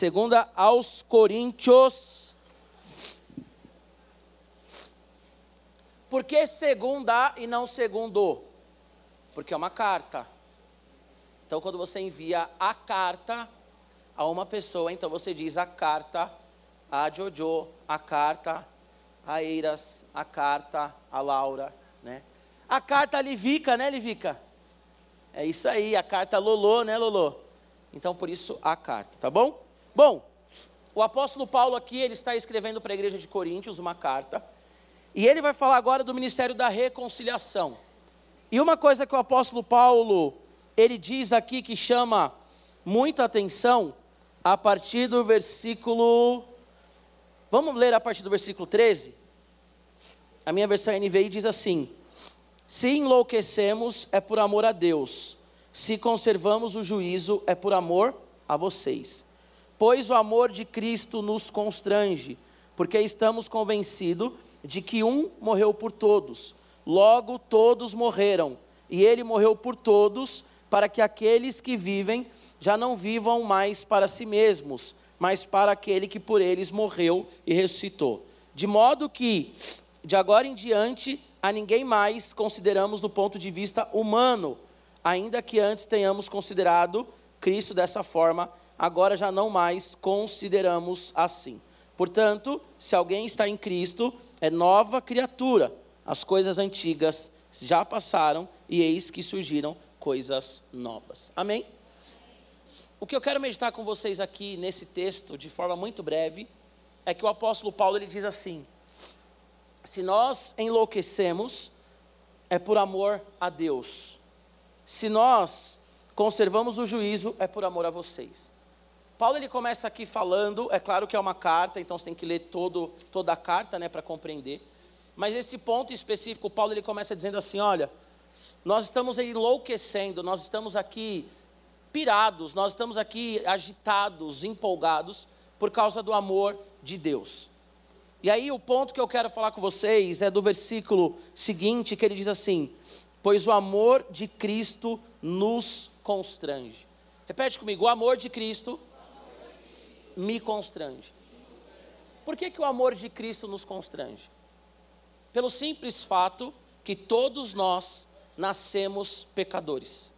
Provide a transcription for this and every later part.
Segunda aos Coríntios. Por que segunda e não segundo? Porque é uma carta. Então, quando você envia a carta a uma pessoa, então você diz a carta a Jojo, a carta a Eiras, a carta a Laura, né? A carta Livica, né, Livica? É isso aí, a carta Lolô, né, Lolô? Então, por isso, a carta, tá bom? Bom, o apóstolo Paulo aqui, ele está escrevendo para a igreja de Coríntios uma carta, e ele vai falar agora do ministério da reconciliação. E uma coisa que o apóstolo Paulo, ele diz aqui que chama muita atenção, a partir do versículo. Vamos ler a partir do versículo 13? A minha versão NVI diz assim: Se enlouquecemos, é por amor a Deus, se conservamos o juízo, é por amor a vocês. Pois o amor de Cristo nos constrange, porque estamos convencidos de que um morreu por todos Logo todos morreram, e ele morreu por todos, para que aqueles que vivem já não vivam mais para si mesmos, mas para aquele que por eles morreu e ressuscitou. De modo que, de agora em diante, a ninguém mais consideramos do ponto de vista humano, ainda que antes tenhamos considerado Cristo dessa forma, agora já não mais consideramos assim. Portanto, se alguém está em Cristo, é nova criatura as coisas antigas já passaram e eis que surgiram coisas novas. Amém? O que eu quero meditar com vocês aqui nesse texto, de forma muito breve, é que o apóstolo Paulo ele diz assim: se nós enlouquecemos, é por amor a Deus. Se nós conservamos o juízo, é por amor a vocês. Paulo ele começa aqui falando, é claro que é uma carta, então você tem que ler todo, toda a carta né, para compreender. Mas esse ponto específico, Paulo ele começa dizendo assim: olha, nós estamos enlouquecendo, nós estamos aqui pirados, nós estamos aqui agitados, empolgados por causa do amor de Deus. E aí o ponto que eu quero falar com vocês é do versículo seguinte, que ele diz assim: Pois o amor de Cristo nos constrange. Repete comigo: o amor de Cristo me constrange. Por que, que o amor de Cristo nos constrange? Pelo simples fato que todos nós nascemos pecadores.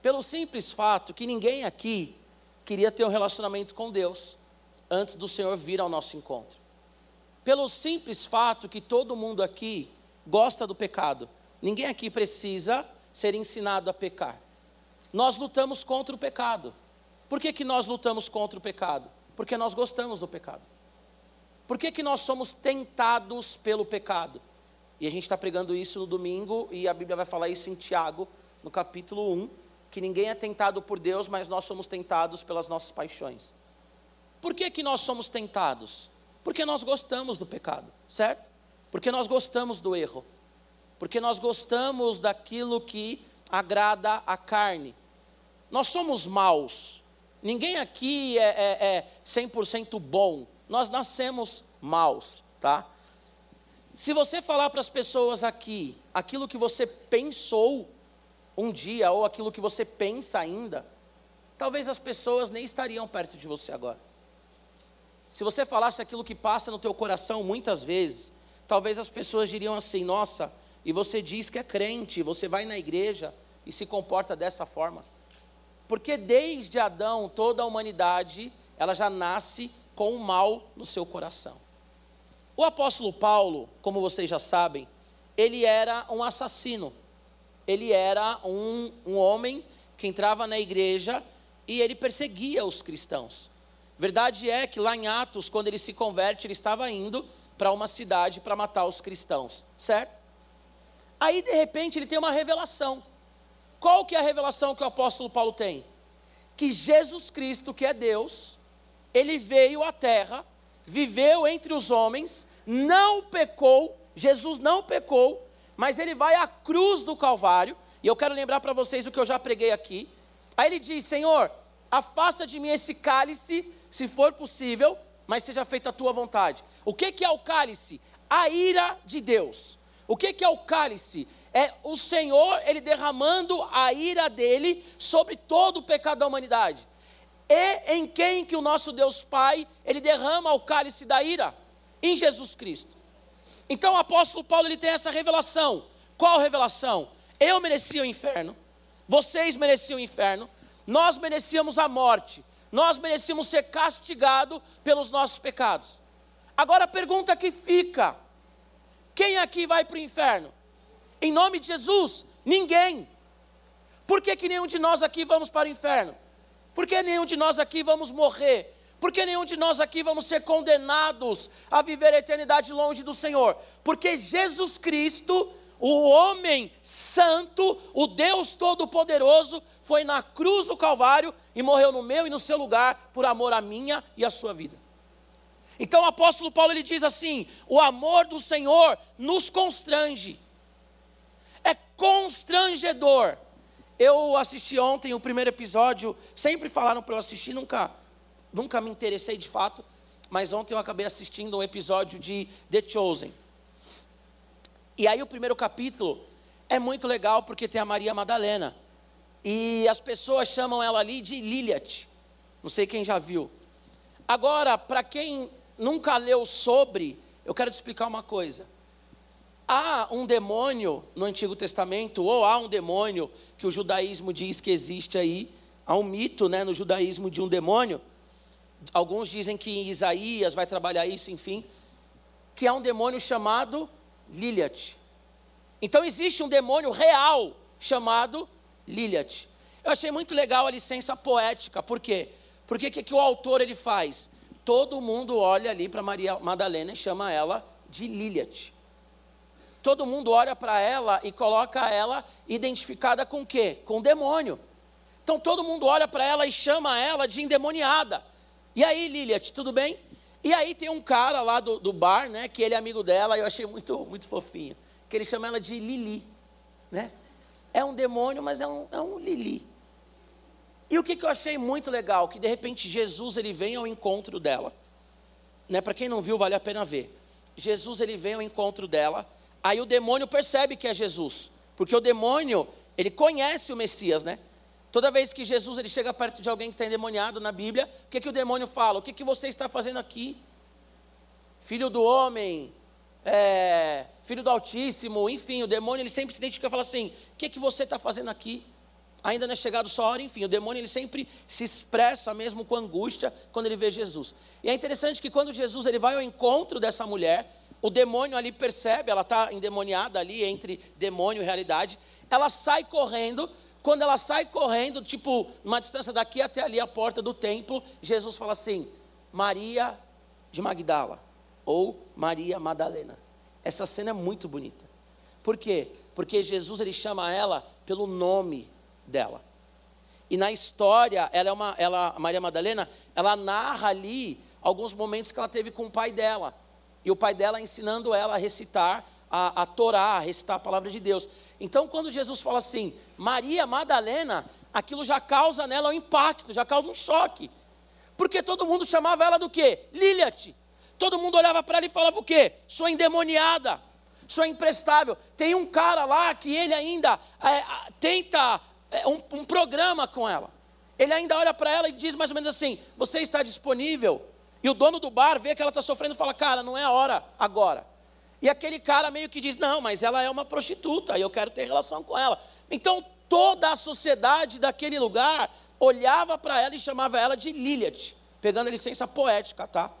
Pelo simples fato que ninguém aqui queria ter um relacionamento com Deus antes do Senhor vir ao nosso encontro. Pelo simples fato que todo mundo aqui gosta do pecado. Ninguém aqui precisa ser ensinado a pecar. Nós lutamos contra o pecado. Por que, que nós lutamos contra o pecado? Porque nós gostamos do pecado. Por que, que nós somos tentados pelo pecado? E a gente está pregando isso no domingo, e a Bíblia vai falar isso em Tiago, no capítulo 1, que ninguém é tentado por Deus, mas nós somos tentados pelas nossas paixões. Por que, que nós somos tentados? Porque nós gostamos do pecado, certo? Porque nós gostamos do erro. Porque nós gostamos daquilo que agrada a carne. Nós somos maus. Ninguém aqui é, é, é 100% bom nós nascemos maus, tá? Se você falar para as pessoas aqui aquilo que você pensou um dia ou aquilo que você pensa ainda, talvez as pessoas nem estariam perto de você agora. Se você falasse aquilo que passa no teu coração muitas vezes, talvez as pessoas diriam assim: "Nossa, e você diz que é crente, você vai na igreja e se comporta dessa forma". Porque desde Adão toda a humanidade, ela já nasce com o mal no seu coração. O apóstolo Paulo, como vocês já sabem, ele era um assassino. Ele era um, um homem que entrava na igreja e ele perseguia os cristãos. Verdade é que lá em Atos, quando ele se converte, ele estava indo para uma cidade para matar os cristãos, certo? Aí de repente ele tem uma revelação. Qual que é a revelação que o apóstolo Paulo tem? Que Jesus Cristo, que é Deus, ele veio à terra, viveu entre os homens, não pecou, Jesus não pecou, mas ele vai à cruz do Calvário, e eu quero lembrar para vocês o que eu já preguei aqui. Aí ele diz: Senhor, afasta de mim esse cálice, se for possível, mas seja feita a tua vontade. O que, que é o cálice? A ira de Deus. O que, que é o cálice? É o Senhor, ele derramando a ira dele sobre todo o pecado da humanidade. e em quem que o nosso Deus Pai, ele derrama o cálice da ira? Em Jesus Cristo. Então o apóstolo Paulo ele tem essa revelação. Qual revelação? Eu merecia o inferno, vocês mereciam o inferno, nós merecíamos a morte, nós merecíamos ser castigados pelos nossos pecados. Agora a pergunta que fica: quem aqui vai para o inferno? Em nome de Jesus, ninguém. Por que, que nenhum de nós aqui vamos para o inferno? Por que nenhum de nós aqui vamos morrer? Por que nenhum de nós aqui vamos ser condenados a viver a eternidade longe do Senhor? Porque Jesus Cristo, o homem santo, o Deus Todo-Poderoso, foi na cruz do Calvário e morreu no meu e no seu lugar por amor à minha e à sua vida. Então o apóstolo Paulo ele diz assim: o amor do Senhor nos constrange. É constrangedor eu assisti ontem o primeiro episódio, sempre falaram para eu assistir, nunca, nunca me interessei de fato, mas ontem eu acabei assistindo um episódio de The Chosen. E aí o primeiro capítulo é muito legal porque tem a Maria Madalena. E as pessoas chamam ela ali de Lilith. Não sei quem já viu. Agora, para quem nunca leu sobre, eu quero te explicar uma coisa há um demônio no Antigo Testamento, ou há um demônio que o judaísmo diz que existe aí, há um mito né, no judaísmo de um demônio. Alguns dizem que Isaías vai trabalhar isso, enfim, que há um demônio chamado Lilith. Então existe um demônio real chamado Lilith. Eu achei muito legal a licença poética, por quê? Porque o que, que o autor ele faz? Todo mundo olha ali para Maria Madalena e chama ela de Lilith todo mundo olha para ela e coloca ela identificada com quê? Com demônio. Então todo mundo olha para ela e chama ela de endemoniada. E aí, Liliat, tudo bem? E aí tem um cara lá do, do bar, né, que ele é amigo dela, eu achei muito, muito fofinho, que ele chama ela de Lili, né? É um demônio, mas é um, é um Lili. E o que, que eu achei muito legal, que de repente Jesus ele vem ao encontro dela. Né? Para quem não viu, vale a pena ver. Jesus ele vem ao encontro dela Aí o demônio percebe que é Jesus, porque o demônio, ele conhece o Messias, né? Toda vez que Jesus ele chega perto de alguém que está endemoniado na Bíblia, o que, que o demônio fala? O que, que você está fazendo aqui? Filho do homem, é, filho do Altíssimo, enfim, o demônio ele sempre se identifica e fala assim: o que, que você está fazendo aqui? Ainda não é chegado sua hora, enfim, o demônio ele sempre se expressa mesmo com angústia quando ele vê Jesus. E é interessante que quando Jesus ele vai ao encontro dessa mulher, o demônio ali percebe, ela está endemoniada ali entre demônio e realidade. Ela sai correndo. Quando ela sai correndo, tipo, uma distância daqui até ali, a porta do templo, Jesus fala assim: Maria de Magdala, ou Maria Madalena. Essa cena é muito bonita. Por quê? Porque Jesus ele chama ela pelo nome dela. E na história, ela é uma, ela, Maria Madalena, ela narra ali alguns momentos que ela teve com o pai dela e o pai dela ensinando ela a recitar a, a Torá, a recitar a palavra de Deus. Então, quando Jesus fala assim, Maria Madalena, aquilo já causa nela um impacto, já causa um choque. Porque todo mundo chamava ela do quê? Liliat. Todo mundo olhava para ela e falava o quê? Sua endemoniada, sua imprestável. Tem um cara lá que ele ainda é, tenta é, um, um programa com ela. Ele ainda olha para ela e diz mais ou menos assim: Você está disponível e o dono do bar vê que ela está sofrendo e fala: Cara, não é a hora agora. E aquele cara meio que diz: Não, mas ela é uma prostituta e eu quero ter relação com ela. Então toda a sociedade daquele lugar olhava para ela e chamava ela de Lilith, pegando a licença poética, tá?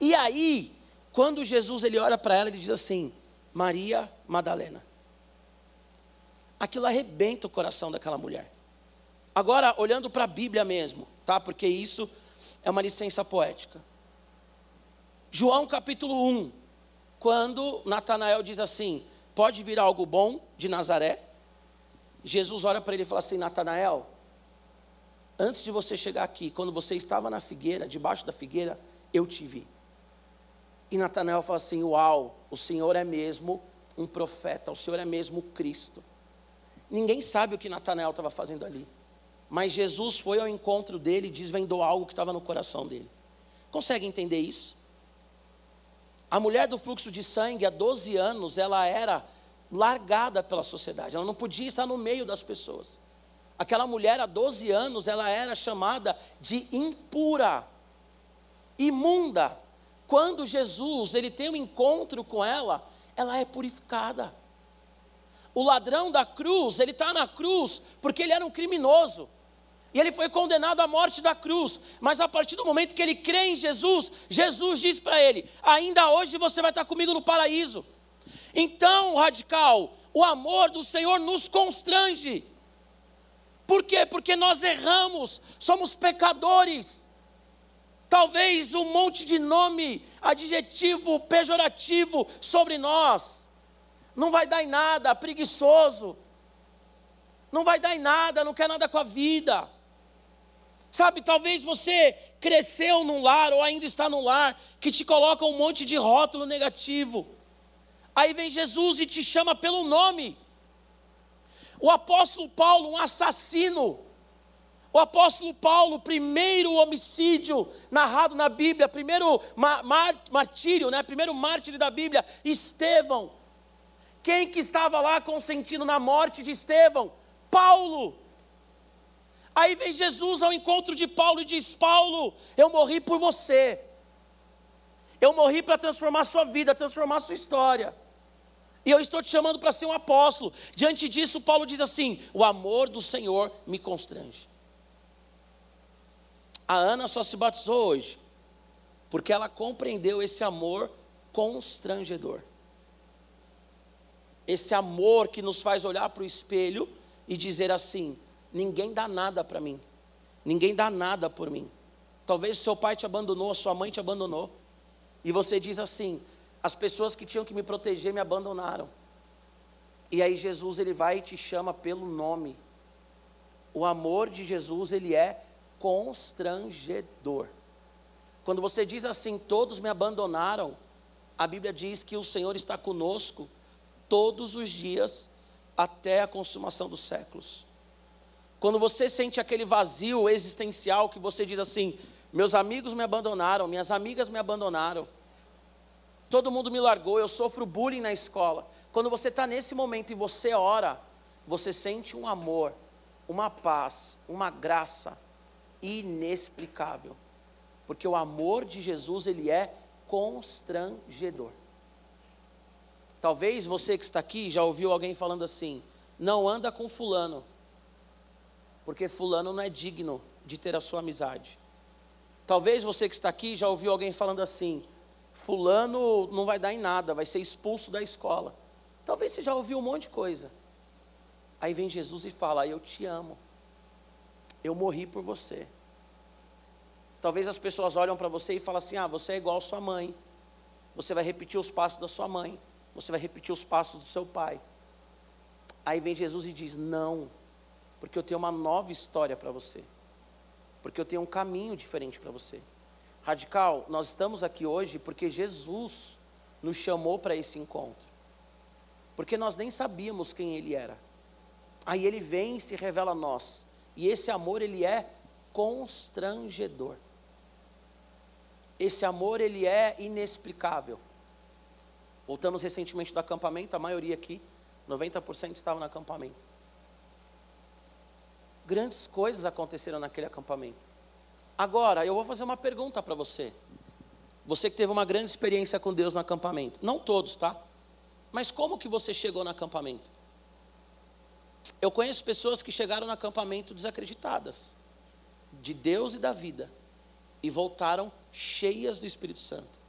E aí, quando Jesus ele olha para ela, ele diz assim: Maria Madalena. Aquilo arrebenta o coração daquela mulher. Agora, olhando para a Bíblia mesmo, tá? Porque isso é uma licença poética. João capítulo 1, quando Natanael diz assim: Pode vir algo bom de Nazaré? Jesus olha para ele e fala assim: Natanael, antes de você chegar aqui, quando você estava na figueira, debaixo da figueira, eu te vi. E Natanael fala assim: Uau, o Senhor é mesmo um profeta, o Senhor é mesmo Cristo. Ninguém sabe o que Natanael estava fazendo ali. Mas Jesus foi ao encontro dele e desvendou algo que estava no coração dele. Consegue entender isso? A mulher do fluxo de sangue, há 12 anos, ela era largada pela sociedade, ela não podia estar no meio das pessoas. Aquela mulher há 12 anos, ela era chamada de impura, imunda. Quando Jesus, ele tem um encontro com ela, ela é purificada. O ladrão da cruz, ele está na cruz porque ele era um criminoso. E ele foi condenado à morte da cruz. Mas a partir do momento que ele crê em Jesus, Jesus diz para ele: Ainda hoje você vai estar comigo no paraíso. Então, radical, o amor do Senhor nos constrange. Por quê? Porque nós erramos, somos pecadores. Talvez um monte de nome, adjetivo pejorativo sobre nós, não vai dar em nada, preguiçoso, não vai dar em nada, não quer nada com a vida. Sabe, talvez você cresceu num lar ou ainda está num lar que te coloca um monte de rótulo negativo. Aí vem Jesus e te chama pelo nome. O apóstolo Paulo, um assassino. O apóstolo Paulo, primeiro homicídio narrado na Bíblia, primeiro martírio, né? primeiro mártir da Bíblia, Estevão. Quem que estava lá consentindo na morte de Estevão? Paulo. Aí vem Jesus ao encontro de Paulo e diz: Paulo, eu morri por você. Eu morri para transformar sua vida, transformar sua história. E eu estou te chamando para ser um apóstolo. Diante disso, Paulo diz assim: O amor do Senhor me constrange. A Ana só se batizou hoje, porque ela compreendeu esse amor constrangedor. Esse amor que nos faz olhar para o espelho e dizer assim: ninguém dá nada para mim, ninguém dá nada por mim. Talvez seu pai te abandonou, sua mãe te abandonou, e você diz assim: as pessoas que tinham que me proteger me abandonaram. E aí Jesus ele vai e te chama pelo nome. O amor de Jesus ele é constrangedor. Quando você diz assim, todos me abandonaram, a Bíblia diz que o Senhor está conosco todos os dias até a consumação dos séculos. Quando você sente aquele vazio existencial que você diz assim: meus amigos me abandonaram, minhas amigas me abandonaram, todo mundo me largou, eu sofro bullying na escola. Quando você está nesse momento e você ora, você sente um amor, uma paz, uma graça inexplicável. Porque o amor de Jesus, ele é constrangedor. Talvez você que está aqui já ouviu alguém falando assim: não anda com fulano, porque fulano não é digno de ter a sua amizade. Talvez você que está aqui já ouviu alguém falando assim: fulano não vai dar em nada, vai ser expulso da escola. Talvez você já ouviu um monte de coisa. Aí vem Jesus e fala: Eu te amo. Eu morri por você. Talvez as pessoas olham para você e falam assim: Ah, você é igual sua mãe. Você vai repetir os passos da sua mãe. Você vai repetir os passos do seu pai. Aí vem Jesus e diz: Não, porque eu tenho uma nova história para você. Porque eu tenho um caminho diferente para você. Radical, nós estamos aqui hoje porque Jesus nos chamou para esse encontro. Porque nós nem sabíamos quem ele era. Aí ele vem e se revela a nós. E esse amor, ele é constrangedor. Esse amor, ele é inexplicável. Voltamos recentemente do acampamento, a maioria aqui, 90% estava no acampamento. Grandes coisas aconteceram naquele acampamento. Agora, eu vou fazer uma pergunta para você. Você que teve uma grande experiência com Deus no acampamento. Não todos, tá? Mas como que você chegou no acampamento? Eu conheço pessoas que chegaram no acampamento desacreditadas de Deus e da vida e voltaram cheias do Espírito Santo.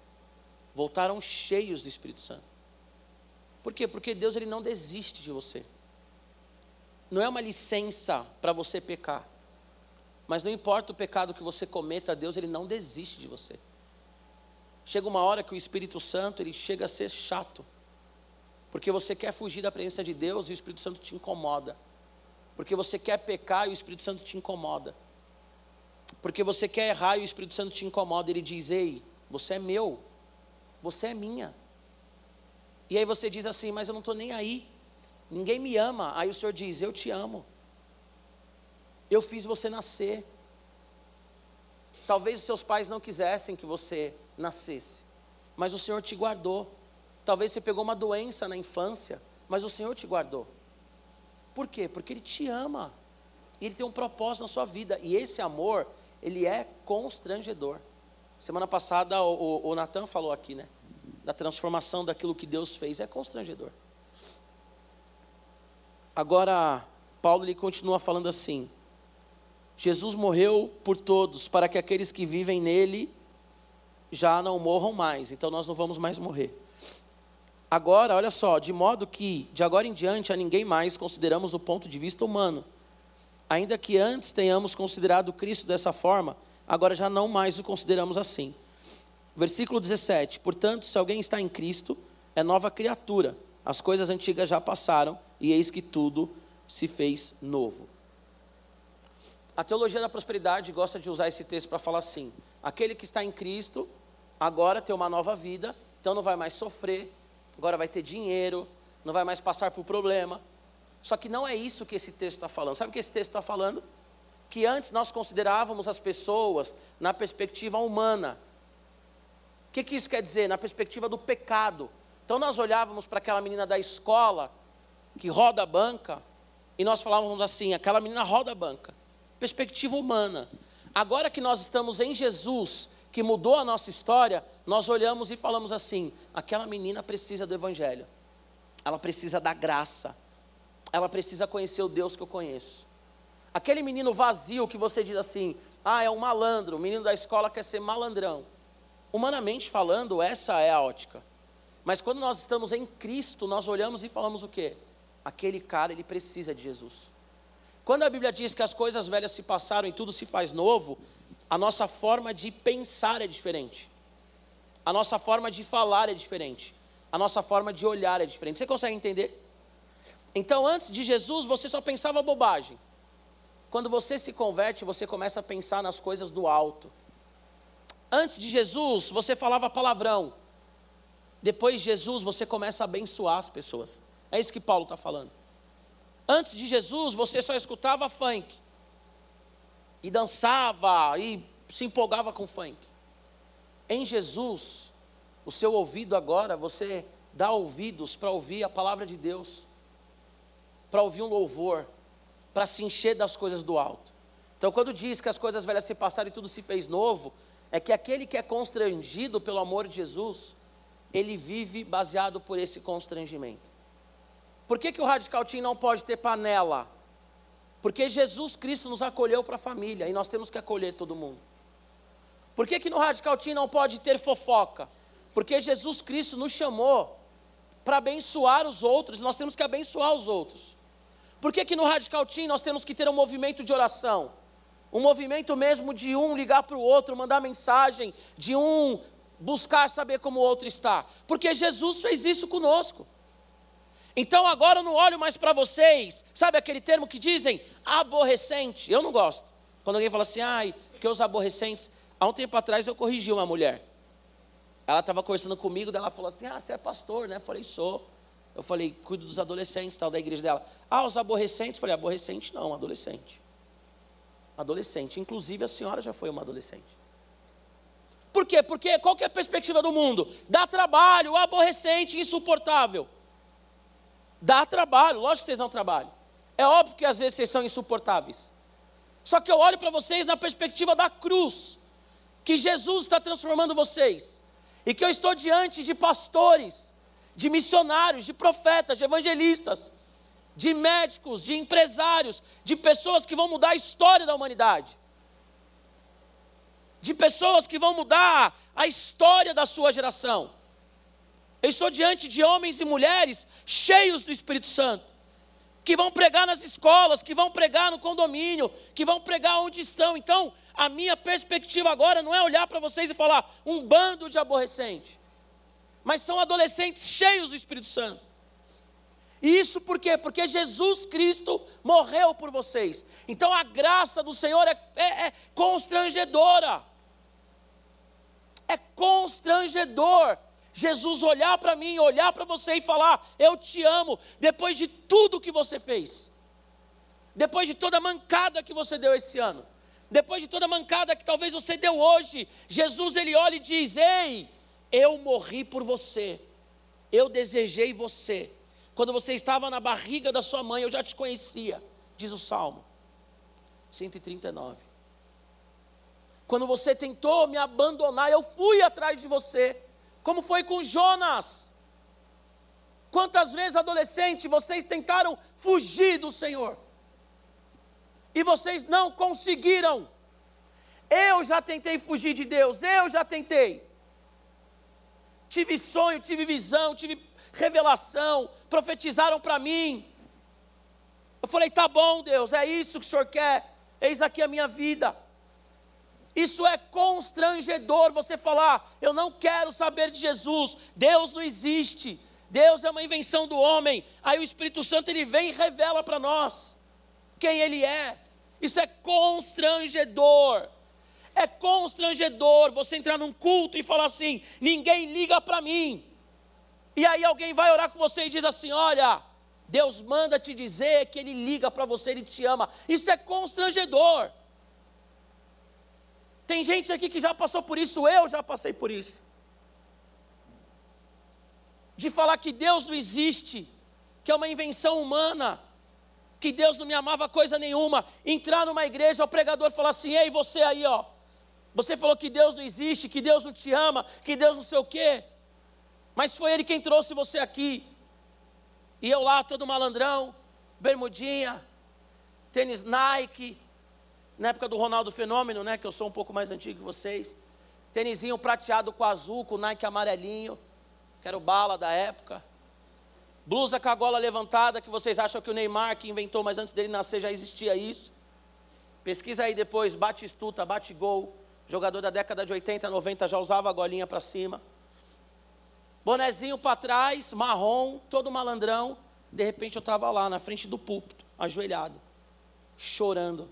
Voltaram cheios do Espírito Santo. Por quê? Porque Deus ele não desiste de você. Não é uma licença para você pecar. Mas não importa o pecado que você cometa, Deus ele não desiste de você. Chega uma hora que o Espírito Santo ele chega a ser chato. Porque você quer fugir da presença de Deus e o Espírito Santo te incomoda. Porque você quer pecar e o Espírito Santo te incomoda. Porque você quer errar e o Espírito Santo te incomoda. Ele diz: Ei, você é meu. Você é minha. E aí você diz assim: Mas eu não estou nem aí. Ninguém me ama. Aí o Senhor diz: Eu te amo. Eu fiz você nascer. Talvez os seus pais não quisessem que você nascesse, mas o Senhor te guardou. Talvez você pegou uma doença na infância, mas o Senhor te guardou. Por quê? Porque Ele te ama. E ele tem um propósito na sua vida. E esse amor, ele é constrangedor. Semana passada o, o, o Natan falou aqui, né? Da transformação daquilo que Deus fez. É constrangedor. Agora, Paulo ele continua falando assim: Jesus morreu por todos, para que aqueles que vivem nele já não morram mais. Então nós não vamos mais morrer. Agora, olha só, de modo que de agora em diante a ninguém mais consideramos o ponto de vista humano. Ainda que antes tenhamos considerado Cristo dessa forma, agora já não mais o consideramos assim. Versículo 17: Portanto, se alguém está em Cristo, é nova criatura. As coisas antigas já passaram e eis que tudo se fez novo. A teologia da prosperidade gosta de usar esse texto para falar assim: aquele que está em Cristo agora tem uma nova vida, então não vai mais sofrer, agora vai ter dinheiro, não vai mais passar por problema. Só que não é isso que esse texto está falando. Sabe o que esse texto está falando? Que antes nós considerávamos as pessoas na perspectiva humana. O que, que isso quer dizer? Na perspectiva do pecado. Então nós olhávamos para aquela menina da escola que roda a banca e nós falávamos assim: aquela menina roda a banca. Perspectiva humana. Agora que nós estamos em Jesus, que mudou a nossa história, nós olhamos e falamos assim: aquela menina precisa do Evangelho, ela precisa da graça, ela precisa conhecer o Deus que eu conheço. Aquele menino vazio que você diz assim: ah, é um malandro, o menino da escola quer ser malandrão. Humanamente falando, essa é a ótica. Mas quando nós estamos em Cristo, nós olhamos e falamos o quê? Aquele cara, ele precisa de Jesus. Quando a Bíblia diz que as coisas velhas se passaram e tudo se faz novo, a nossa forma de pensar é diferente. A nossa forma de falar é diferente. A nossa forma de olhar é diferente. Você consegue entender? Então, antes de Jesus, você só pensava bobagem. Quando você se converte, você começa a pensar nas coisas do alto. Antes de Jesus, você falava palavrão. Depois de Jesus, você começa a abençoar as pessoas. É isso que Paulo está falando. Antes de Jesus, você só escutava funk e dançava e se empolgava com funk. Em Jesus, o seu ouvido agora, você dá ouvidos para ouvir a palavra de Deus, para ouvir um louvor, para se encher das coisas do alto. Então, quando diz que as coisas velhas se passaram e tudo se fez novo, é que aquele que é constrangido pelo amor de Jesus, ele vive baseado por esse constrangimento. Por que, que o Radical Team não pode ter panela? Porque Jesus Cristo nos acolheu para a família e nós temos que acolher todo mundo. Por que, que no Radical Team não pode ter fofoca? Porque Jesus Cristo nos chamou para abençoar os outros, nós temos que abençoar os outros. Por que, que no Radical Team nós temos que ter um movimento de oração? Um movimento mesmo de um ligar para o outro, mandar mensagem, de um buscar saber como o outro está. Porque Jesus fez isso conosco. Então agora eu não olho mais para vocês, sabe aquele termo que dizem aborrecente? Eu não gosto. Quando alguém fala assim, ai, porque os aborrecentes. Há um tempo atrás eu corrigi uma mulher. Ela estava conversando comigo, daí ela falou assim: Ah, você é pastor, né? Eu falei, sou. Eu falei, cuido dos adolescentes, tal, da igreja dela. Ah, os aborrecentes? Eu falei, aborrecente não, adolescente. Adolescente. Inclusive a senhora já foi uma adolescente. Quê? Porque qual é a perspectiva do mundo? Dá trabalho, aborrecente, insuportável. Dá trabalho, lógico que vocês dão trabalho. É óbvio que às vezes vocês são insuportáveis. Só que eu olho para vocês na perspectiva da cruz, que Jesus está transformando vocês, e que eu estou diante de pastores, de missionários, de profetas, de evangelistas, de médicos, de empresários, de pessoas que vão mudar a história da humanidade, de pessoas que vão mudar a história da sua geração. Eu estou diante de homens e mulheres cheios do Espírito Santo, que vão pregar nas escolas, que vão pregar no condomínio, que vão pregar onde estão. Então, a minha perspectiva agora não é olhar para vocês e falar um bando de aborrecentes, mas são adolescentes cheios do Espírito Santo. E isso por quê? Porque Jesus Cristo morreu por vocês. Então a graça do Senhor é, é, é constrangedora. É constrangedor Jesus olhar para mim, olhar para você e falar: Eu te amo, depois de tudo que você fez, depois de toda a mancada que você deu esse ano, depois de toda a mancada que talvez você deu hoje, Jesus ele olha e diz: Ei, eu morri por você, eu desejei você. Quando você estava na barriga da sua mãe, eu já te conhecia, diz o salmo. 139. Quando você tentou me abandonar, eu fui atrás de você. Como foi com Jonas? Quantas vezes, adolescente, vocês tentaram fugir do Senhor? E vocês não conseguiram. Eu já tentei fugir de Deus, eu já tentei. Tive sonho, tive visão, tive revelação, profetizaram para mim. Eu falei: tá bom, Deus, é isso que o Senhor quer, eis aqui a minha vida. Isso é constrangedor você falar: eu não quero saber de Jesus, Deus não existe, Deus é uma invenção do homem. Aí o Espírito Santo ele vem e revela para nós quem ele é. Isso é constrangedor. É constrangedor você entrar num culto e falar assim: ninguém liga para mim. E aí alguém vai orar com você e diz assim: olha, Deus manda te dizer que Ele liga para você, Ele te ama. Isso é constrangedor. Tem gente aqui que já passou por isso, eu já passei por isso. De falar que Deus não existe, que é uma invenção humana, que Deus não me amava coisa nenhuma. Entrar numa igreja, o pregador falar assim: ei, você aí, ó. Você falou que Deus não existe, que Deus não te ama, que Deus não sei o quê. Mas foi Ele quem trouxe você aqui. E eu lá, todo malandrão, bermudinha, tênis Nike, na época do Ronaldo Fenômeno, né? Que eu sou um pouco mais antigo que vocês. Tênisinho prateado com azul, com Nike amarelinho, que era o bala da época. Blusa com a gola levantada, que vocês acham que o Neymar que inventou, mas antes dele nascer já existia isso. Pesquisa aí depois, bate estuta, bate gol. Jogador da década de 80, 90 já usava a golinha para cima. Bonezinho para trás, marrom, todo malandrão. De repente eu estava lá na frente do púlpito, ajoelhado, chorando,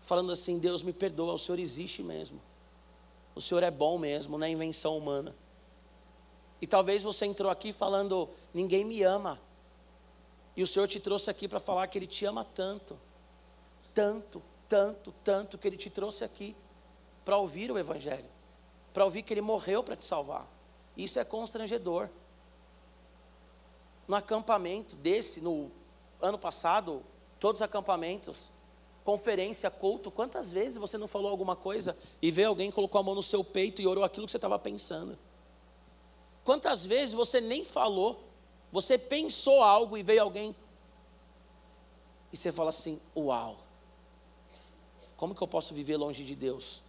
falando assim: Deus me perdoa, o Senhor existe mesmo. O Senhor é bom mesmo, não é invenção humana. E talvez você entrou aqui falando: ninguém me ama. E o Senhor te trouxe aqui para falar que Ele te ama tanto, tanto, tanto, tanto, que Ele te trouxe aqui para ouvir o Evangelho, para ouvir que Ele morreu para te salvar. Isso é constrangedor. No acampamento desse, no ano passado, todos os acampamentos, conferência, culto, quantas vezes você não falou alguma coisa e veio alguém colocou a mão no seu peito e orou aquilo que você estava pensando? Quantas vezes você nem falou, você pensou algo e veio alguém e você fala assim: Uau, como que eu posso viver longe de Deus?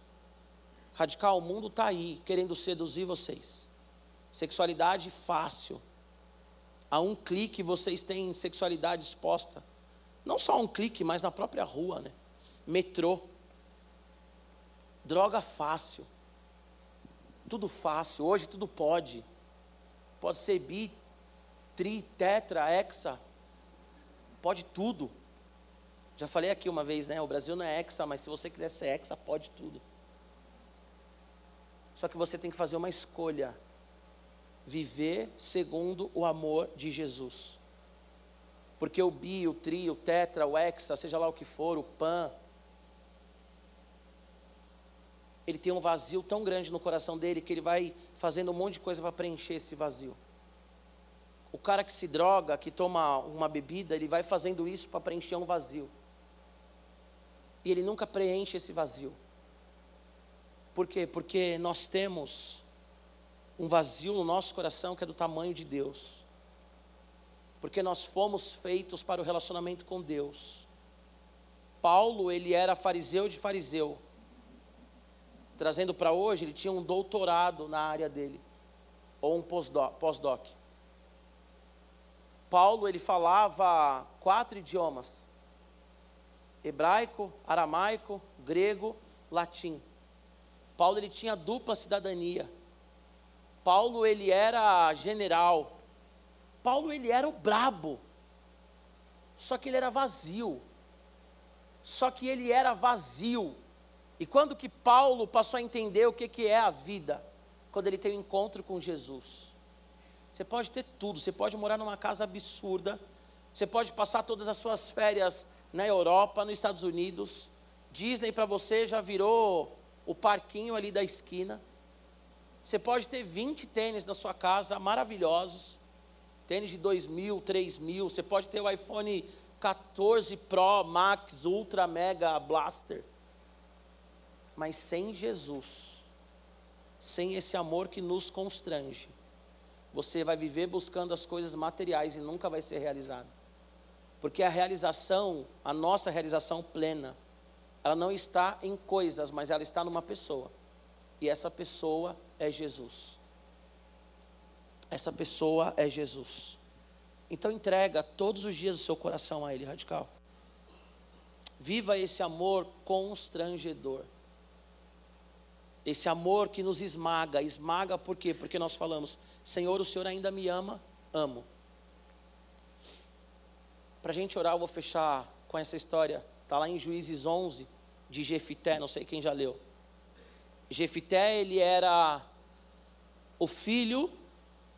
Radical, o mundo está aí querendo seduzir vocês. Sexualidade fácil. A um clique vocês têm sexualidade exposta. Não só um clique, mas na própria rua, né? Metrô. Droga fácil. Tudo fácil. Hoje tudo pode. Pode ser bi, tri, tetra, hexa. Pode tudo. Já falei aqui uma vez, né? O Brasil não é hexa, mas se você quiser ser hexa, pode tudo. Só que você tem que fazer uma escolha. Viver segundo o amor de Jesus. Porque o bi, o tri, o tetra, o hexa, seja lá o que for, o pan, ele tem um vazio tão grande no coração dele que ele vai fazendo um monte de coisa para preencher esse vazio. O cara que se droga, que toma uma bebida, ele vai fazendo isso para preencher um vazio. E ele nunca preenche esse vazio. Por quê? Porque nós temos um vazio no nosso coração que é do tamanho de Deus. Porque nós fomos feitos para o relacionamento com Deus. Paulo, ele era fariseu de fariseu. Trazendo para hoje, ele tinha um doutorado na área dele, ou um pós-doc. Paulo, ele falava quatro idiomas: hebraico, aramaico, grego, latim. Paulo ele tinha dupla cidadania. Paulo ele era general. Paulo ele era o brabo. Só que ele era vazio. Só que ele era vazio. E quando que Paulo passou a entender o que, que é a vida? Quando ele tem um encontro com Jesus. Você pode ter tudo, você pode morar numa casa absurda, você pode passar todas as suas férias na Europa, nos Estados Unidos. Disney para você já virou o parquinho ali da esquina. Você pode ter 20 tênis na sua casa, maravilhosos. Tênis de 2 mil, 3 mil. Você pode ter o iPhone 14 Pro, Max, Ultra, Mega, Blaster. Mas sem Jesus, sem esse amor que nos constrange, você vai viver buscando as coisas materiais e nunca vai ser realizado. Porque a realização, a nossa realização plena, ela não está em coisas, mas ela está numa pessoa. E essa pessoa é Jesus. Essa pessoa é Jesus. Então entrega todos os dias o seu coração a Ele, radical. Viva esse amor constrangedor. Esse amor que nos esmaga. Esmaga por quê? Porque nós falamos, Senhor, o Senhor ainda me ama, amo. Para a gente orar, eu vou fechar com essa história. Está lá em Juízes 11, de Jefité, não sei quem já leu. Jefité, ele era o filho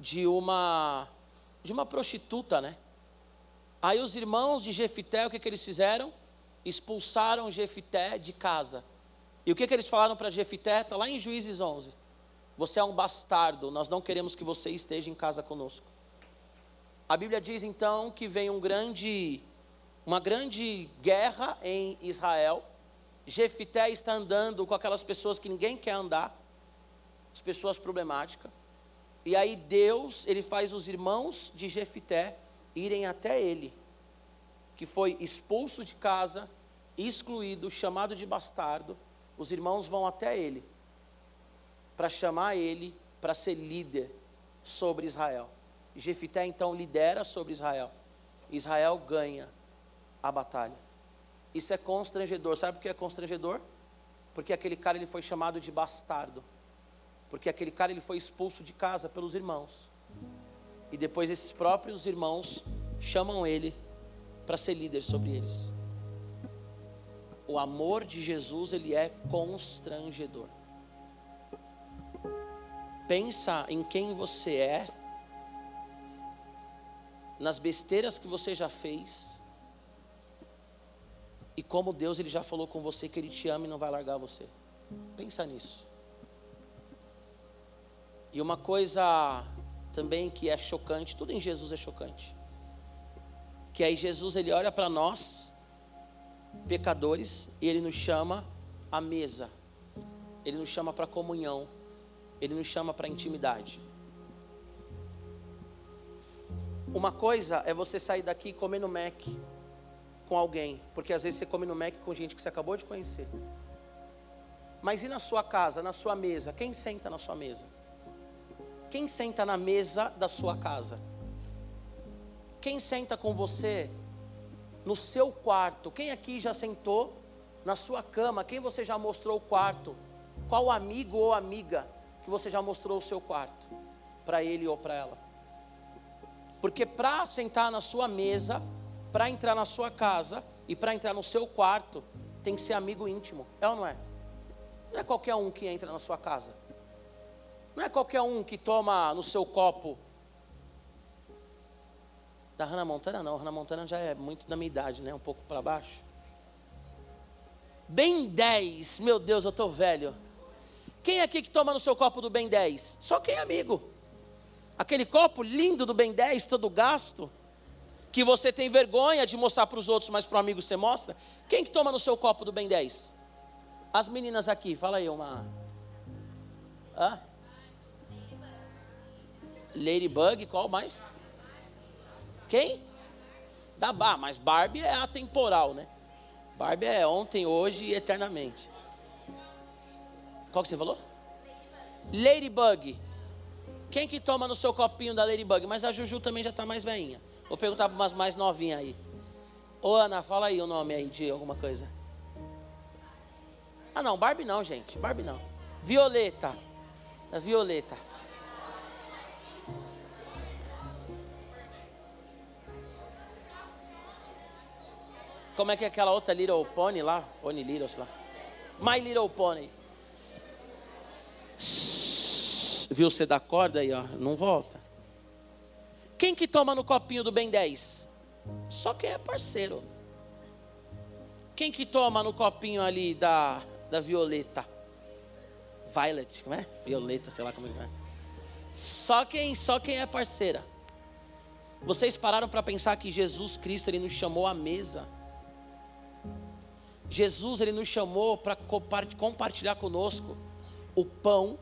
de uma de uma prostituta, né? Aí os irmãos de Jefité, o que, que eles fizeram? Expulsaram Jefité de casa. E o que, que eles falaram para Jefité? Está lá em Juízes 11. Você é um bastardo, nós não queremos que você esteja em casa conosco. A Bíblia diz então que vem um grande, uma grande guerra em Israel. Jefité está andando com aquelas pessoas que ninguém quer andar, as pessoas problemáticas. E aí Deus, ele faz os irmãos de Jefité irem até ele, que foi expulso de casa, excluído, chamado de bastardo. Os irmãos vão até ele para chamar ele para ser líder sobre Israel. Jefité então lidera sobre Israel. Israel ganha a batalha. Isso é constrangedor. Sabe por que é constrangedor? Porque aquele cara ele foi chamado de bastardo. Porque aquele cara ele foi expulso de casa pelos irmãos. E depois esses próprios irmãos chamam ele para ser líder sobre eles. O amor de Jesus ele é constrangedor. Pensa em quem você é, nas besteiras que você já fez, e como Deus ele já falou com você que ele te ama e não vai largar você. Pensa nisso. E uma coisa também que é chocante, tudo em Jesus é chocante. Que aí Jesus ele olha para nós, pecadores, e ele nos chama à mesa. Ele nos chama para comunhão. Ele nos chama para intimidade. Uma coisa é você sair daqui e comer no Mac com alguém, porque às vezes você come no Mac com gente que você acabou de conhecer. Mas e na sua casa, na sua mesa? Quem senta na sua mesa? Quem senta na mesa da sua casa? Quem senta com você no seu quarto? Quem aqui já sentou na sua cama? Quem você já mostrou o quarto? Qual amigo ou amiga que você já mostrou o seu quarto para ele ou para ela? Porque para sentar na sua mesa, para entrar na sua casa e para entrar no seu quarto, tem que ser amigo íntimo, é ou não é? Não é qualquer um que entra na sua casa. Não é qualquer um que toma no seu copo. Da Hannah Montana, não. Hannah Montana já é muito da minha idade, né? Um pouco para baixo. Bem 10. Meu Deus, eu estou velho. Quem é aqui que toma no seu copo do Bem 10? Só quem é amigo. Aquele copo lindo do Bem 10, todo gasto, que você tem vergonha de mostrar para os outros, mas para o amigo você mostra. Quem que toma no seu copo do Bem 10? As meninas aqui, fala aí uma. Hã? Ladybug, qual mais? Quem? Da Bar, mas Barbie é atemporal, né? Barbie é ontem, hoje e eternamente. Qual que você falou? Ladybug. Quem que toma no seu copinho da Ladybug? Mas a Juju também já está mais velhinha. Vou perguntar para umas mais novinhas aí. Ô Ana, fala aí o nome aí de alguma coisa. Ah não, Barbie não, gente. Barbie não. Violeta. Violeta. Como é que é aquela outra Little Pony lá? Pony Little, sei lá. My Little Pony. Viu você da corda aí, ó? Não volta. Quem que toma no copinho do Ben 10? Só quem é parceiro. Quem que toma no copinho ali da, da Violeta? Violet, como é? Violeta, sei lá como é que vai. Só quem, só quem é parceira. Vocês pararam para pensar que Jesus Cristo ele nos chamou à mesa. Jesus ele nos chamou para compartilhar conosco o pão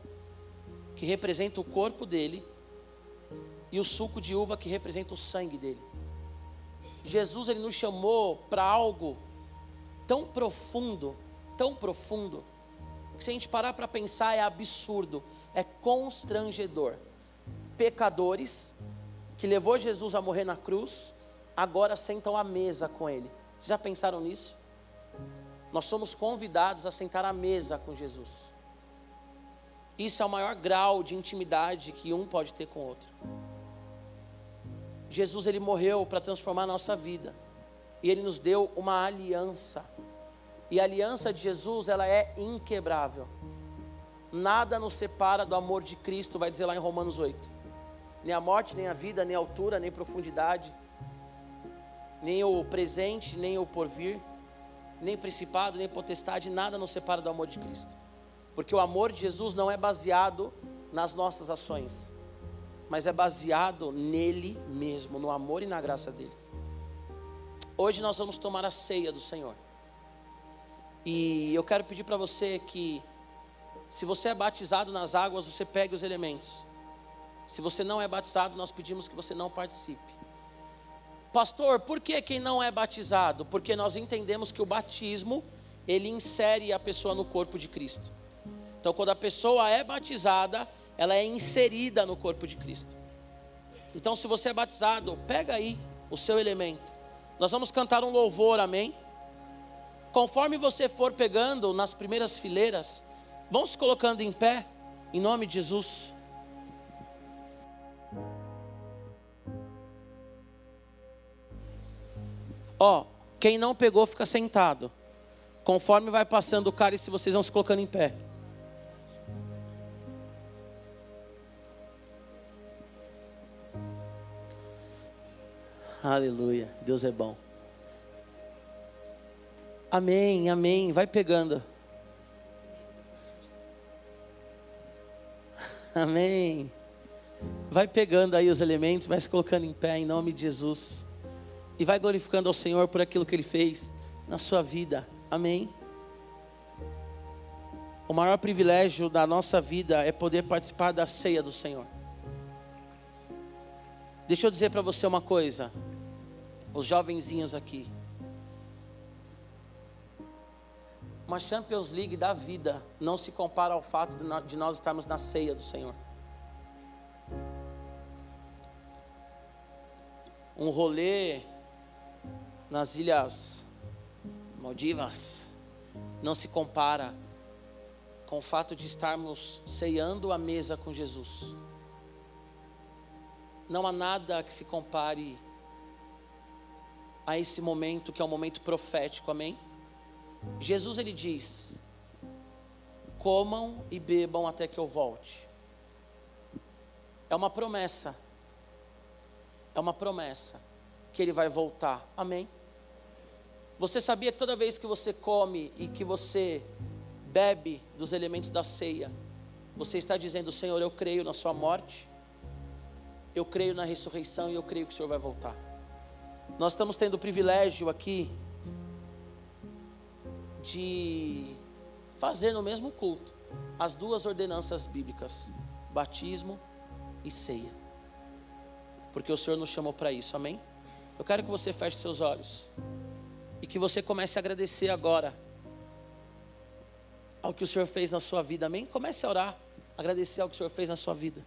que representa o corpo dele e o suco de uva que representa o sangue dele. Jesus ele nos chamou para algo tão profundo, tão profundo, que se a gente parar para pensar é absurdo, é constrangedor. Pecadores que levou Jesus a morrer na cruz, agora sentam à mesa com ele. Vocês já pensaram nisso? Nós somos convidados a sentar à mesa com Jesus. Isso é o maior grau de intimidade que um pode ter com o outro. Jesus ele morreu para transformar a nossa vida. E ele nos deu uma aliança. E a aliança de Jesus, ela é inquebrável. Nada nos separa do amor de Cristo, vai dizer lá em Romanos 8. Nem a morte, nem a vida, nem a altura, nem profundidade, nem o presente, nem o porvir, nem principado, nem potestade, nada nos separa do amor de Cristo. Porque o amor de Jesus não é baseado nas nossas ações, mas é baseado nele mesmo, no amor e na graça dele. Hoje nós vamos tomar a ceia do Senhor. E eu quero pedir para você que, se você é batizado nas águas, você pegue os elementos. Se você não é batizado, nós pedimos que você não participe. Pastor, por que quem não é batizado? Porque nós entendemos que o batismo, ele insere a pessoa no corpo de Cristo. Então, quando a pessoa é batizada, ela é inserida no corpo de Cristo. Então, se você é batizado, pega aí o seu elemento. Nós vamos cantar um louvor, amém? Conforme você for pegando nas primeiras fileiras, vão se colocando em pé, em nome de Jesus. Ó, quem não pegou fica sentado. Conforme vai passando o cara, se vocês vão se colocando em pé. Aleluia. Deus é bom. Amém, amém. Vai pegando. Amém. Vai pegando aí os elementos, vai se colocando em pé em nome de Jesus. E vai glorificando ao Senhor por aquilo que Ele fez na sua vida. Amém. O maior privilégio da nossa vida é poder participar da ceia do Senhor. Deixa eu dizer para você uma coisa os jovenzinhos aqui. Uma Champions League da vida não se compara ao fato de nós estarmos na ceia do Senhor. Um rolê nas ilhas Maldivas não se compara com o fato de estarmos ceando a mesa com Jesus. Não há nada que se compare a esse momento que é um momento profético, amém? Jesus ele diz: comam e bebam até que eu volte. É uma promessa. É uma promessa que ele vai voltar. Amém. Você sabia que toda vez que você come e que você bebe dos elementos da ceia, você está dizendo, Senhor, eu creio na sua morte, eu creio na ressurreição e eu creio que o Senhor vai voltar. Nós estamos tendo o privilégio aqui de fazer no mesmo culto as duas ordenanças bíblicas: batismo e ceia. Porque o Senhor nos chamou para isso, amém? Eu quero que você feche seus olhos e que você comece a agradecer agora ao que o Senhor fez na sua vida, amém? Comece a orar, agradecer ao que o Senhor fez na sua vida.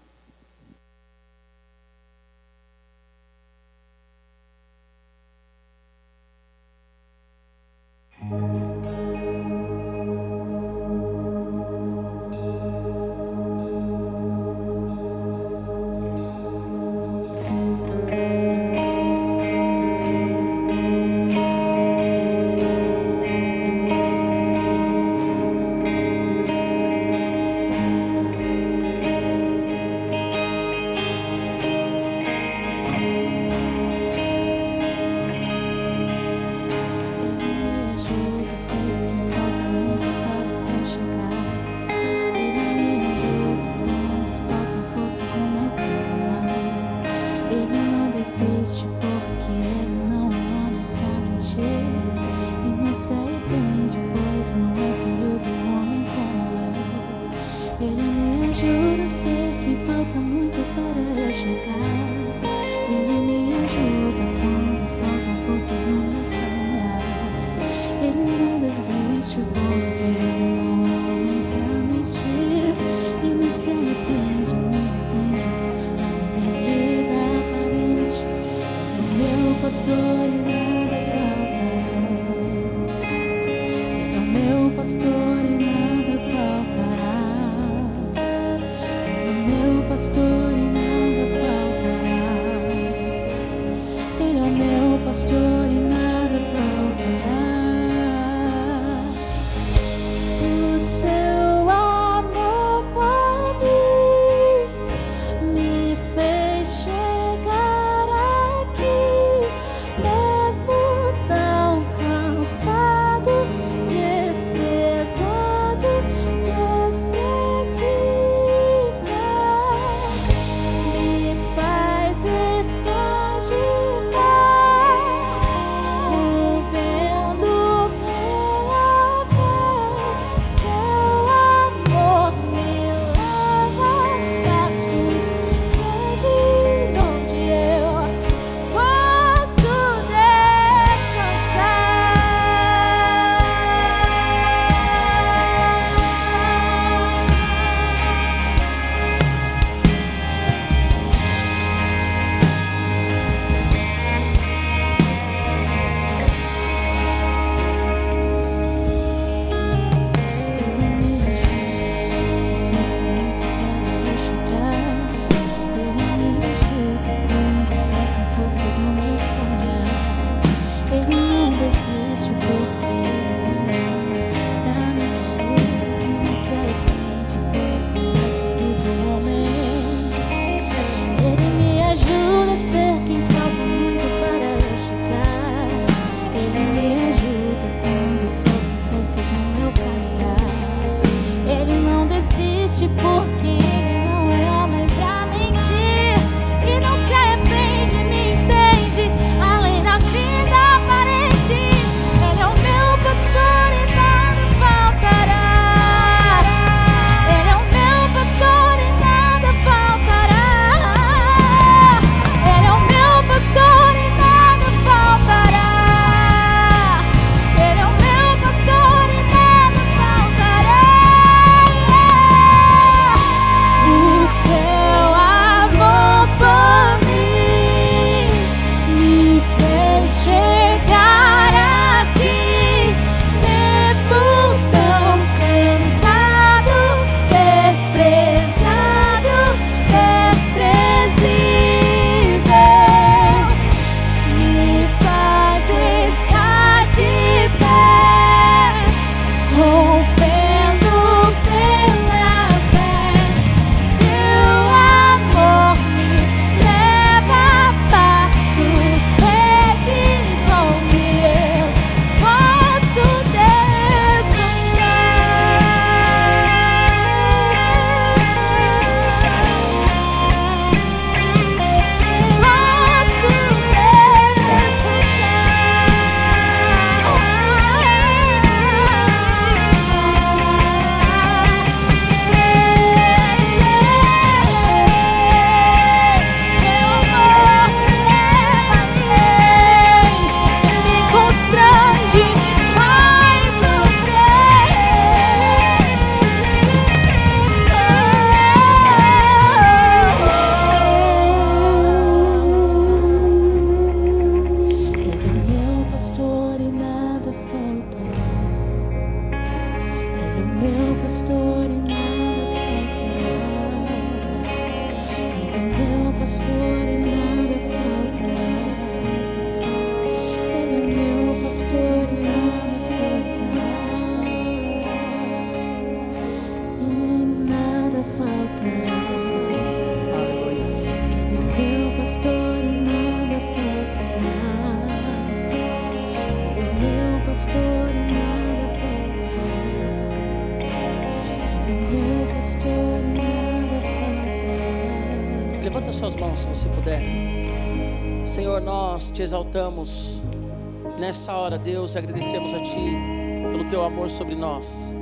Sobre nós.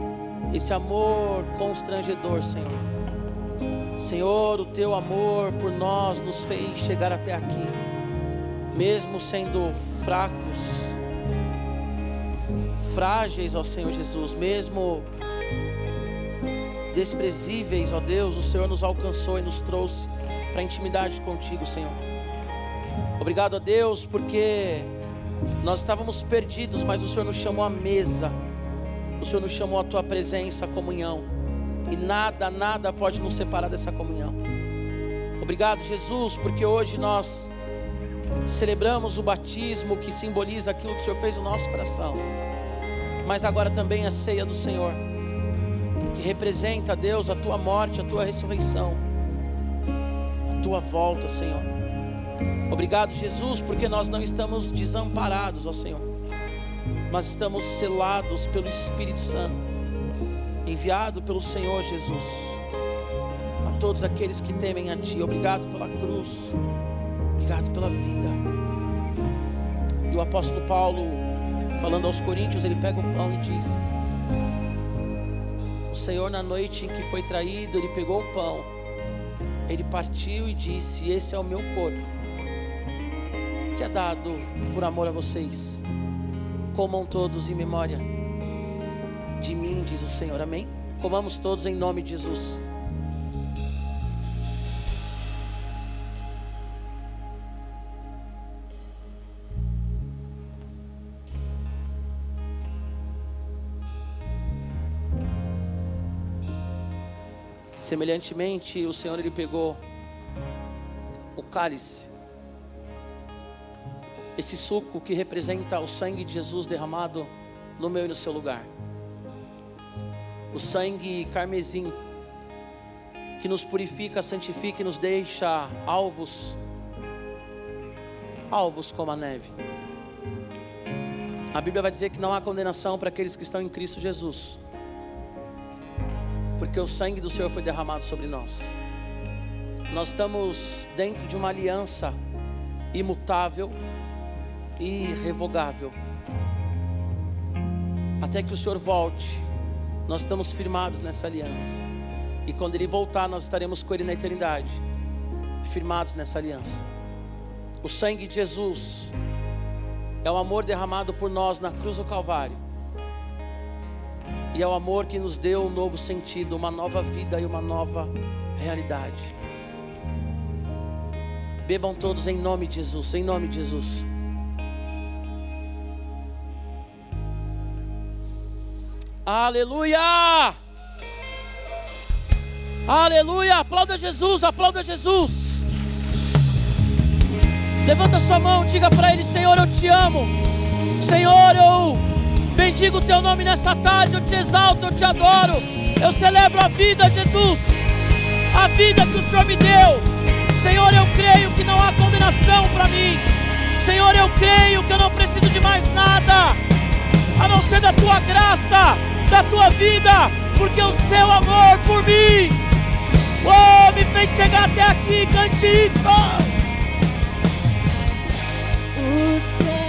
esse amor constrangedor, Senhor. Senhor, o teu amor por nós nos fez chegar até aqui, mesmo sendo fracos, frágeis, ó Senhor Jesus, mesmo desprezíveis, ó Deus, o Senhor nos alcançou e nos trouxe para a intimidade contigo, Senhor. Obrigado a Deus, porque nós estávamos perdidos, mas o Senhor nos chamou à mesa, o Senhor nos chamou à tua presença, à comunhão, e nada, nada pode nos separar dessa comunhão. Obrigado, Jesus, porque hoje nós celebramos o batismo que simboliza aquilo que o Senhor fez no nosso coração, mas agora também a ceia do Senhor, que representa, Deus, a tua morte, a tua ressurreição, a tua volta, Senhor. Obrigado, Jesus, porque nós não estamos desamparados, ó Senhor, mas estamos selados pelo Espírito Santo, enviado pelo Senhor Jesus, a todos aqueles que temem a Ti. Obrigado pela cruz, obrigado pela vida. E o apóstolo Paulo, falando aos Coríntios, ele pega o pão e diz: O Senhor, na noite em que foi traído, ele pegou o pão, ele partiu e disse: Esse é o meu corpo que é dado por amor a vocês. Comam todos em memória de mim, diz o Senhor. Amém? Comamos todos em nome de Jesus. Semelhantemente, o Senhor ele pegou o cálice esse suco que representa o sangue de Jesus derramado no meu e no seu lugar. O sangue carmesim que nos purifica, santifica e nos deixa alvos, alvos como a neve. A Bíblia vai dizer que não há condenação para aqueles que estão em Cristo Jesus, porque o sangue do Senhor foi derramado sobre nós. Nós estamos dentro de uma aliança imutável irrevogável. Até que o Senhor volte, nós estamos firmados nessa aliança. E quando Ele voltar, nós estaremos com Ele na eternidade, firmados nessa aliança. O sangue de Jesus é o amor derramado por nós na cruz do Calvário. E é o amor que nos deu um novo sentido, uma nova vida e uma nova realidade. Bebam todos em nome de Jesus, em nome de Jesus. Aleluia! Aleluia! Aplauda Jesus, aplauda Jesus. Levanta sua mão, diga para Ele: Senhor, eu te amo. Senhor, eu bendigo o Teu nome nesta tarde. Eu te exalto, eu te adoro. Eu celebro a vida, Jesus. A vida que o Senhor me deu. Senhor, eu creio que não há condenação para mim. Senhor, eu creio que eu não preciso de mais nada a não ser da tua graça da tua vida, porque o seu amor por mim, oh, me fez chegar até aqui, cante isso. O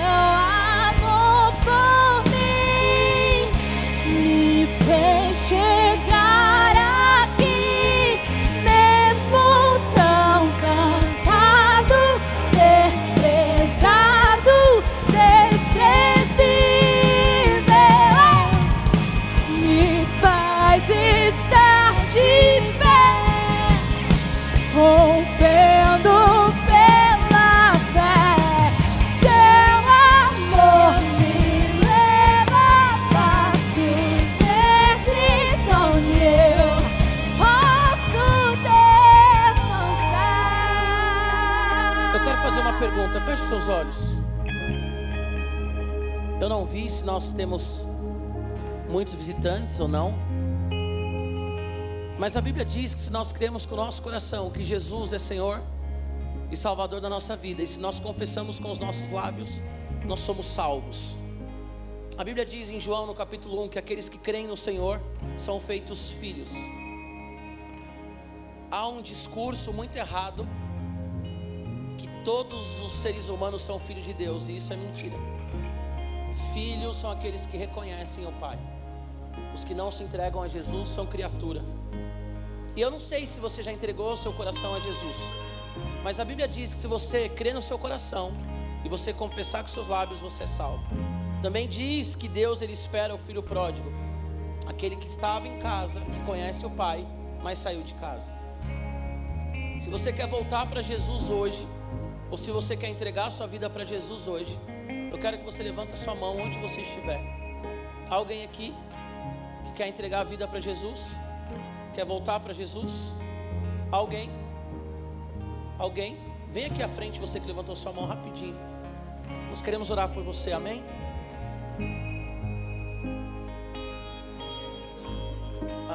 nós temos muitos visitantes ou não. Mas a Bíblia diz que se nós cremos com o nosso coração que Jesus é Senhor e Salvador da nossa vida, e se nós confessamos com os nossos lábios, nós somos salvos. A Bíblia diz em João no capítulo 1 que aqueles que creem no Senhor são feitos filhos. Há um discurso muito errado que todos os seres humanos são filhos de Deus, e isso é mentira. Filhos são aqueles que reconhecem o Pai. os que não se entregam a Jesus são criatura. E eu não sei se você já entregou o seu coração a Jesus, mas a Bíblia diz que se você crer no seu coração e você confessar com seus lábios, você é salvo. Também diz que Deus ele espera o filho pródigo, aquele que estava em casa, que conhece o Pai, mas saiu de casa. Se você quer voltar para Jesus hoje, ou se você quer entregar a sua vida para Jesus hoje, eu quero que você levante sua mão onde você estiver. Alguém aqui que quer entregar a vida para Jesus? Quer voltar para Jesus? Alguém? Alguém? Vem aqui à frente, você que levantou sua mão rapidinho. Nós queremos orar por você, amém?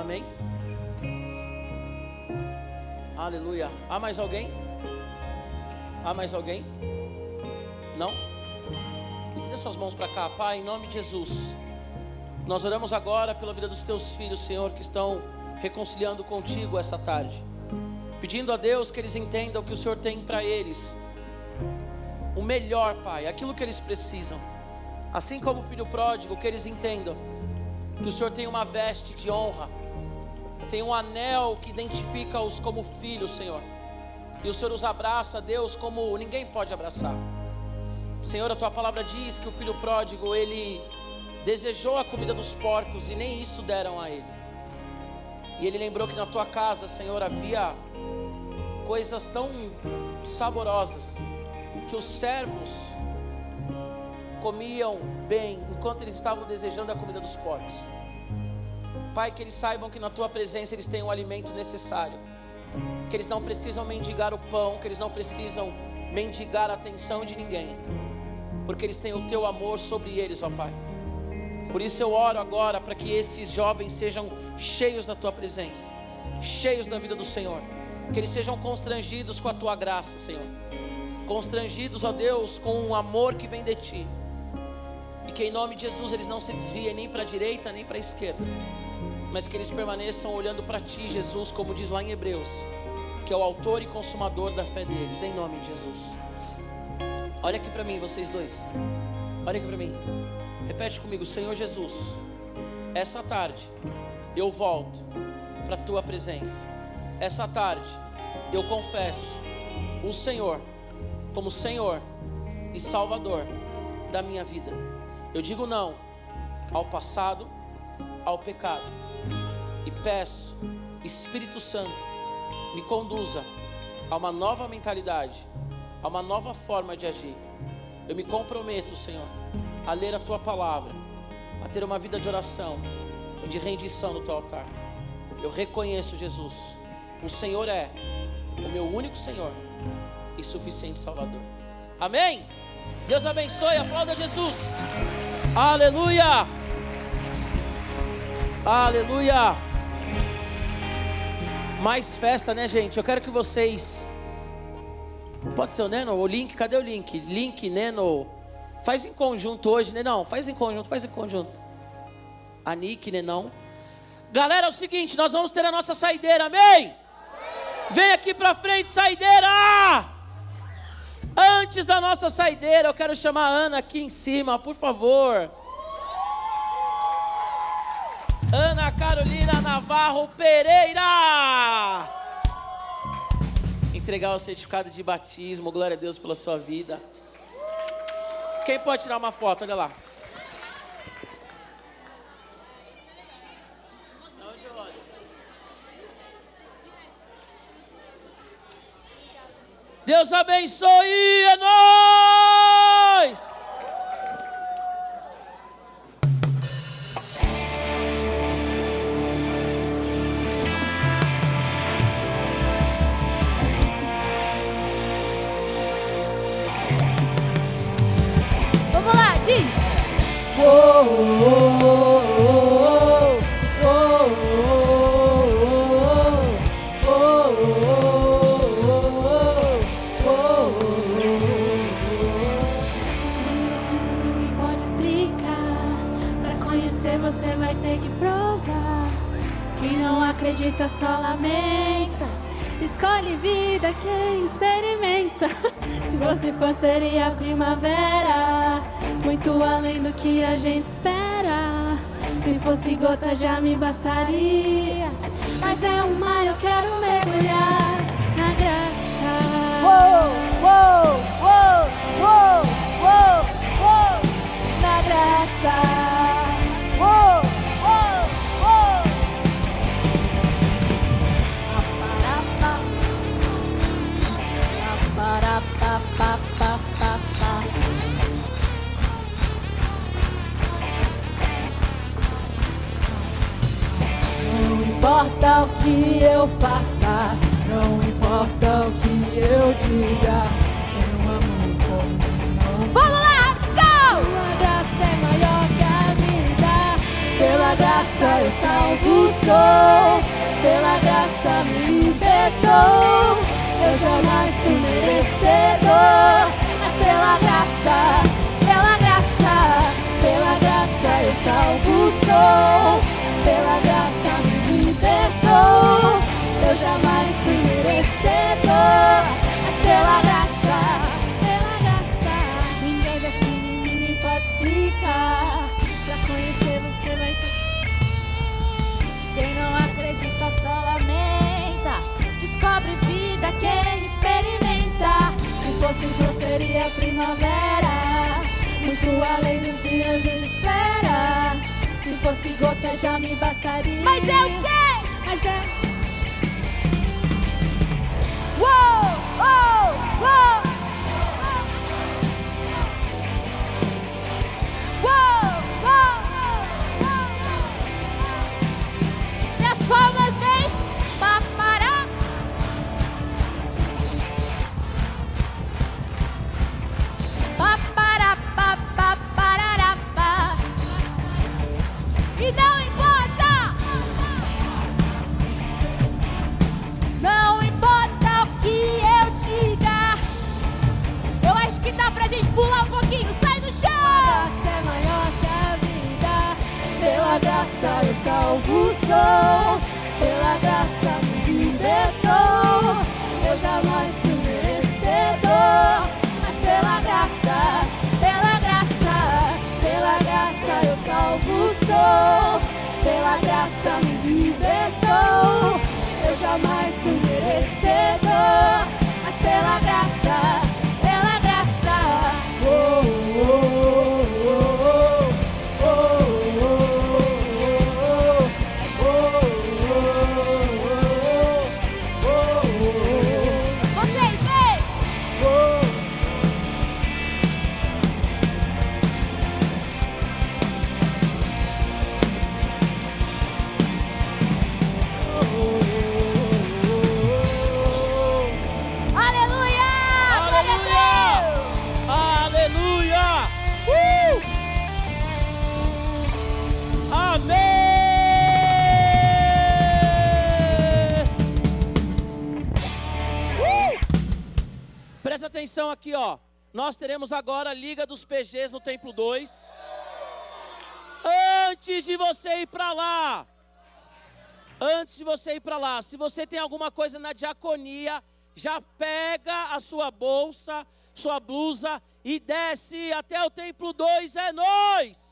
Amém? Aleluia. Há mais alguém? Há mais alguém? Suas mãos para cá, Pai, em nome de Jesus. Nós oramos agora pela vida dos teus filhos, Senhor, que estão reconciliando contigo essa tarde. Pedindo a Deus que eles entendam que o Senhor tem para eles o melhor, Pai, aquilo que eles precisam. Assim como o filho pródigo, que eles entendam que o Senhor tem uma veste de honra, tem um anel que identifica-os como filhos, Senhor. E o Senhor os abraça, Deus, como ninguém pode abraçar. Senhor, a tua palavra diz que o filho pródigo, ele desejou a comida dos porcos e nem isso deram a ele. E ele lembrou que na tua casa, Senhor, havia coisas tão saborosas que os servos comiam bem enquanto eles estavam desejando a comida dos porcos. Pai, que eles saibam que na tua presença eles têm o alimento necessário, que eles não precisam mendigar o pão, que eles não precisam mendigar a atenção de ninguém, porque eles têm o teu amor sobre eles, ó Pai. Por isso eu oro agora para que esses jovens sejam cheios da tua presença, cheios da vida do Senhor, que eles sejam constrangidos com a tua graça, Senhor, constrangidos, ó Deus, com o amor que vem de ti, e que em nome de Jesus eles não se desviem nem para a direita nem para a esquerda, mas que eles permaneçam olhando para ti, Jesus, como diz lá em Hebreus, que é o autor e consumador da fé deles, em nome de Jesus. Olha aqui para mim, vocês dois. Olha aqui para mim. Repete comigo, Senhor Jesus. Essa tarde eu volto para a tua presença. Essa tarde eu confesso o Senhor como Senhor e Salvador da minha vida. Eu digo não ao passado, ao pecado. E peço, Espírito Santo, me conduza a uma nova mentalidade, a uma nova forma de agir. Eu me comprometo, Senhor, a ler a tua palavra, a ter uma vida de oração e de rendição no teu altar. Eu reconheço, Jesus, o Senhor é o meu único Senhor e suficiente Salvador. Amém? Deus abençoe, aplauda Jesus. Aleluia! Aleluia! Mais festa, né, gente? Eu quero que vocês. Pode ser o Neno? O link, cadê o link? Link, Neno. Faz em conjunto hoje, né? Não, faz em conjunto, faz em conjunto. A Nick, né? Não. Galera, é o seguinte, nós vamos ter a nossa saideira, amém? Vem aqui pra frente, saideira! Antes da nossa saideira, eu quero chamar a Ana aqui em cima, por favor. Ana Carolina Navarro Pereira. Entregar o certificado de batismo, glória a Deus pela sua vida. Quem pode tirar uma foto? Olha lá. Deus abençoe, é nóis! Não acredita só lamenta. Escolhe vida quem experimenta. Se você for, seria a primavera. Muito além do que a gente espera. Se Se fosse gota já me bastaria. Mas é um mar, eu quero mergulhar na graça. Uou, uou, uou, uou, uou, uou, Na graça. Parapá, pá, pá, pá, pá. Não importa o que eu faça, não importa o que eu diga, seu amor comigo não Vamos lá, radical! Tua graça é maior que a vida. Pela graça eu salvo sou. Pela graça me libertou. Eu jamais fui merecedor. Mas pela graça, pela graça, pela graça eu salvo sou. Pela graça me libertou. Eu jamais fui merecedor. Mas pela graça, pela graça, ninguém define, ninguém pode explicar. Pra conhecer você vai. Quem não acredita só lamenta. Descobre vida quem experimenta. Se fosse Deus seria primavera. Muito além dos dias a gente espera. Se fosse gota já me bastaria. Mas é o quê? Mas é. Uou, uou. Uou, salvo sou. Pela graça me libertou. Eu jamais fui merecedor. Mas pela graça, pela graça, pela graça eu salvo sou. Pela graça me libertou. Eu jamais fui merecedor. Mas pela graça, atenção aqui, ó. Nós teremos agora a Liga dos PGs no Templo 2. Antes de você ir para lá, antes de você ir para lá, se você tem alguma coisa na diaconia, já pega a sua bolsa, sua blusa e desce até o templo 2, é nós.